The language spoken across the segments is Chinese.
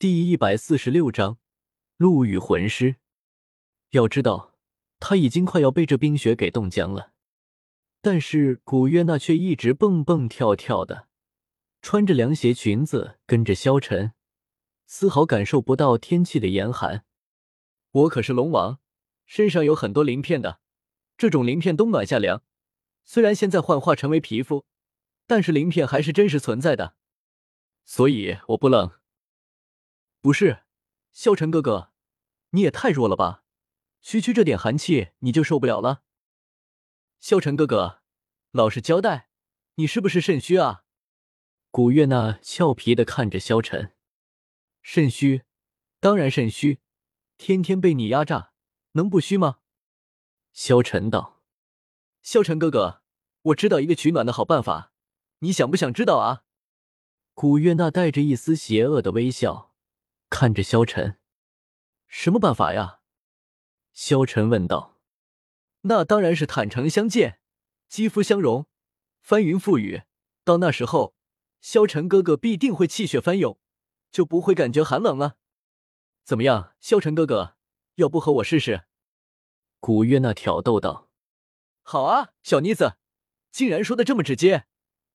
第一百四十六章陆羽魂师。要知道，他已经快要被这冰雪给冻僵了，但是古月娜却一直蹦蹦跳跳的，穿着凉鞋裙子跟着萧晨，丝毫感受不到天气的严寒。我可是龙王，身上有很多鳞片的，这种鳞片冬暖夏凉。虽然现在幻化成为皮肤，但是鳞片还是真实存在的，所以我不冷。不是，萧晨哥哥，你也太弱了吧！区区这点寒气你就受不了了？萧晨哥哥，老实交代，你是不是肾虚啊？古月娜俏皮的看着萧晨，肾虚，当然肾虚，天天被你压榨，能不虚吗？萧晨道：“萧晨哥哥。”我知道一个取暖的好办法，你想不想知道啊？古月娜带着一丝邪恶的微笑看着萧晨，什么办法呀？萧晨问道。那当然是坦诚相见，肌肤相融，翻云覆雨。到那时候，萧晨哥哥必定会气血翻涌，就不会感觉寒冷了。怎么样，萧晨哥哥，要不和我试试？古月娜挑逗道。好啊，小妮子。竟然说的这么直接，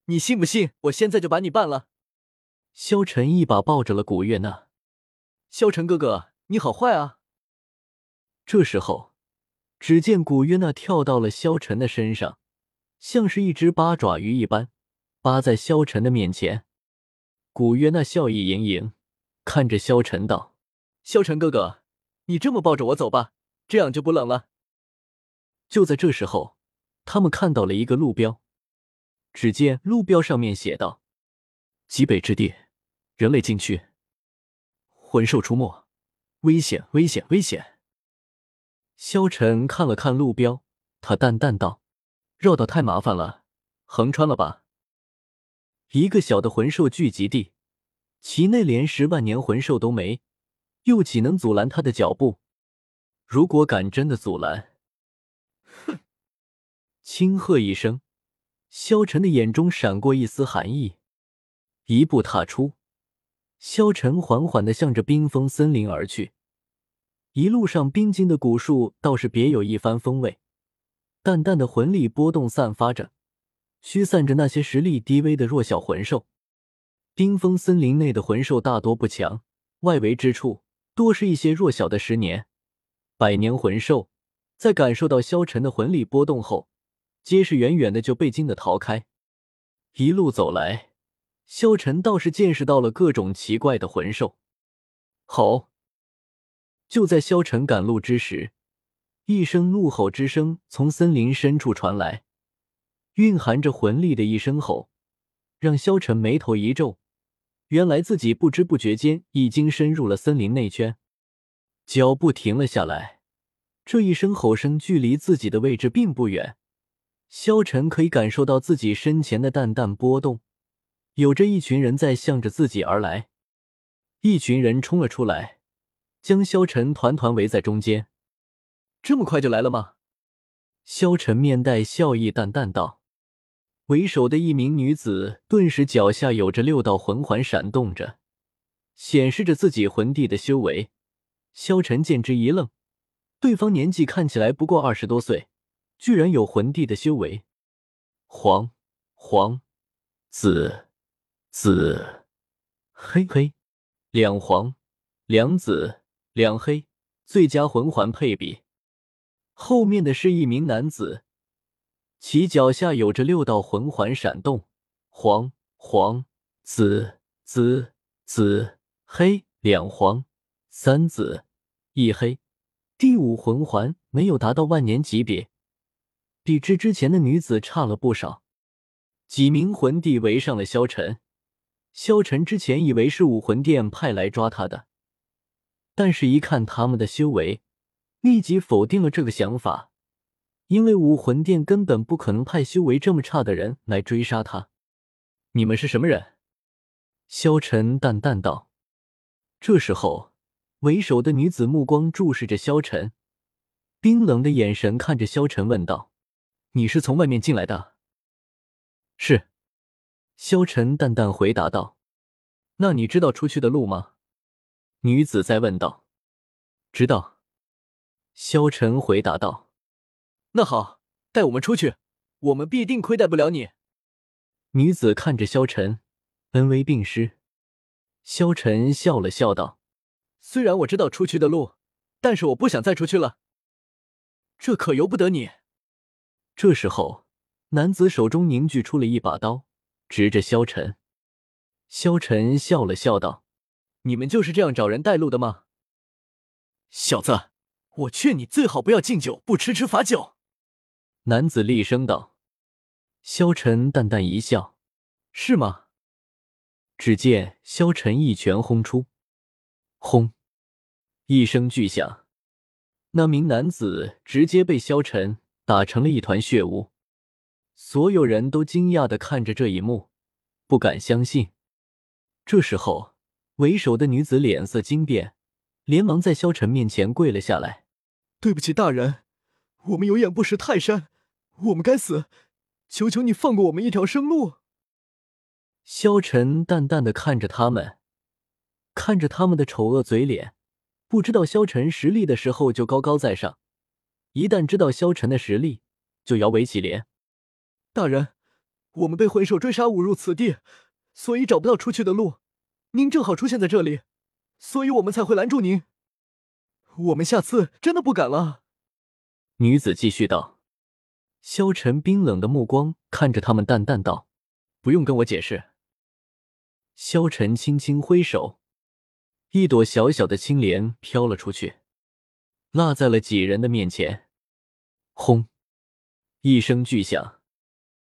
你信不信？我现在就把你办了！萧晨一把抱着了古月娜。萧晨哥哥，你好坏啊！这时候，只见古月娜跳到了萧晨的身上，像是一只八爪鱼一般，扒在萧晨的面前。古月娜笑意盈盈，看着萧晨道：“萧晨哥哥，你这么抱着我走吧，这样就不冷了。”就在这时候。他们看到了一个路标，只见路标上面写道：“极北之地，人类禁区，魂兽出没，危险，危险，危险。”萧晨看了看路标，他淡淡道：“绕道太麻烦了，横穿了吧。”一个小的魂兽聚集地，其内连十万年魂兽都没，又岂能阻拦他的脚步？如果敢真的阻拦，哼！轻喝一声，萧晨的眼中闪过一丝寒意，一步踏出，萧晨缓缓的向着冰封森林而去。一路上，冰晶的古树倒是别有一番风味，淡淡的魂力波动散发着，驱散着那些实力低微的弱小魂兽。冰封森林内的魂兽大多不强，外围之处多是一些弱小的十年、百年魂兽，在感受到萧晨的魂力波动后。皆是远远的就被惊的逃开。一路走来，萧晨倒是见识到了各种奇怪的魂兽。吼！就在萧晨赶路之时，一声怒吼之声从森林深处传来，蕴含着魂力的一声吼，让萧晨眉头一皱。原来自己不知不觉间已经深入了森林内圈，脚步停了下来。这一声吼声距离自己的位置并不远。萧晨可以感受到自己身前的淡淡波动，有着一群人在向着自己而来。一群人冲了出来，将萧晨团团围在中间。这么快就来了吗？萧晨面带笑意，淡淡道。为首的一名女子顿时脚下有着六道魂环闪动着，显示着自己魂帝的修为。萧晨见之一愣，对方年纪看起来不过二十多岁。居然有魂帝的修为，黄黄紫紫黑黑两黄两紫两黑，最佳魂环配比。后面的是一名男子，其脚下有着六道魂环闪动，黄黄紫紫紫黑两黄三紫一黑，第五魂环没有达到万年级别。比之之前的女子差了不少，几名魂帝围上了萧晨。萧晨之前以为是武魂殿派来抓他的，但是一看他们的修为，立即否定了这个想法，因为武魂殿根本不可能派修为这么差的人来追杀他。你们是什么人？萧晨淡淡道。这时候，为首的女子目光注视着萧晨，冰冷的眼神看着萧晨问道。你是从外面进来的？是，萧晨淡淡回答道。那你知道出去的路吗？女子再问道：“知道。”萧晨回答道：“那好，带我们出去，我们必定亏待不了你。”女子看着萧晨，恩威并施。萧晨笑了笑道：“虽然我知道出去的路，但是我不想再出去了。这可由不得你。”这时候，男子手中凝聚出了一把刀，指着萧晨。萧晨笑了笑道：“你们就是这样找人带路的吗？小子，我劝你最好不要敬酒不吃吃罚酒。”男子厉声道。萧晨淡淡一笑：“是吗？”只见萧晨一拳轰出，轰！一声巨响，那名男子直接被萧晨打成了一团血雾。所有人都惊讶的看着这一幕，不敢相信。这时候，为首的女子脸色惊变，连忙在萧晨面前跪了下来：“对不起，大人，我们有眼不识泰山，我们该死，求求你放过我们一条生路。”萧晨淡淡的看着他们，看着他们的丑恶嘴脸，不知道萧晨实力的时候就高高在上，一旦知道萧晨的实力，就摇尾乞怜。大人，我们被魂兽追杀，误入此地。所以找不到出去的路，您正好出现在这里，所以我们才会拦住您。我们下次真的不敢了。女子继续道。萧晨冰冷的目光看着他们，淡淡道：“不用跟我解释。”萧晨轻轻挥手，一朵小小的青莲飘了出去，落在了几人的面前。轰！一声巨响。